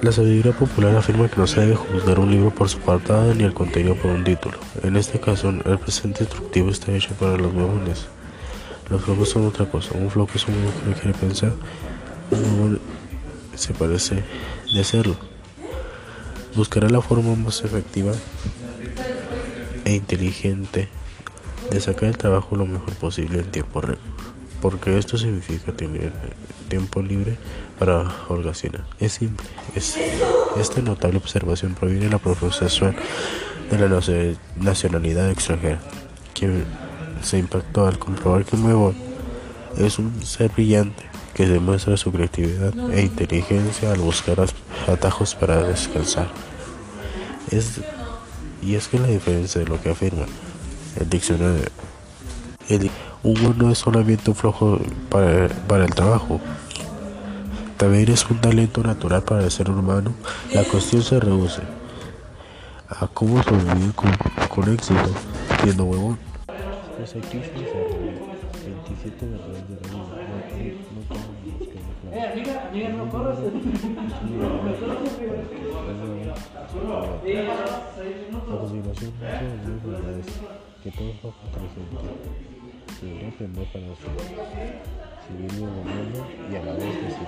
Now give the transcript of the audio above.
La sabiduría popular afirma que no se debe juzgar un libro por su portada ni el contenido por un título. En este caso, el presente instructivo está hecho para los huevones. Los flojos son otra cosa. Un flojo es un que no quiere pensar. Un huevón se parece de hacerlo. Buscará la forma más efectiva e inteligente de sacar el trabajo lo mejor posible en tiempo récord, porque esto significa tener tiempo libre para holgazanear. Es simple. esta notable observación proviene de la profesión de la nacionalidad extranjera, quien se impactó al comprobar que nuevo es un ser brillante que demuestra su creatividad e inteligencia al buscar atajos para descansar. Es, y es que la diferencia de lo que afirma el diccionario, Hugo no es solamente un flojo para, para el trabajo, también es un talento natural para el ser humano. La cuestión se reduce a cómo sobrevivir con, con éxito siendo huevón. Los aquí se 27 verdades de la vida. No, no tenemos que Eh, amiga, amiga, no corras. A continuación, muchas verdades que todo es inteligente debería aprender para su, gobierno y a la vez decir que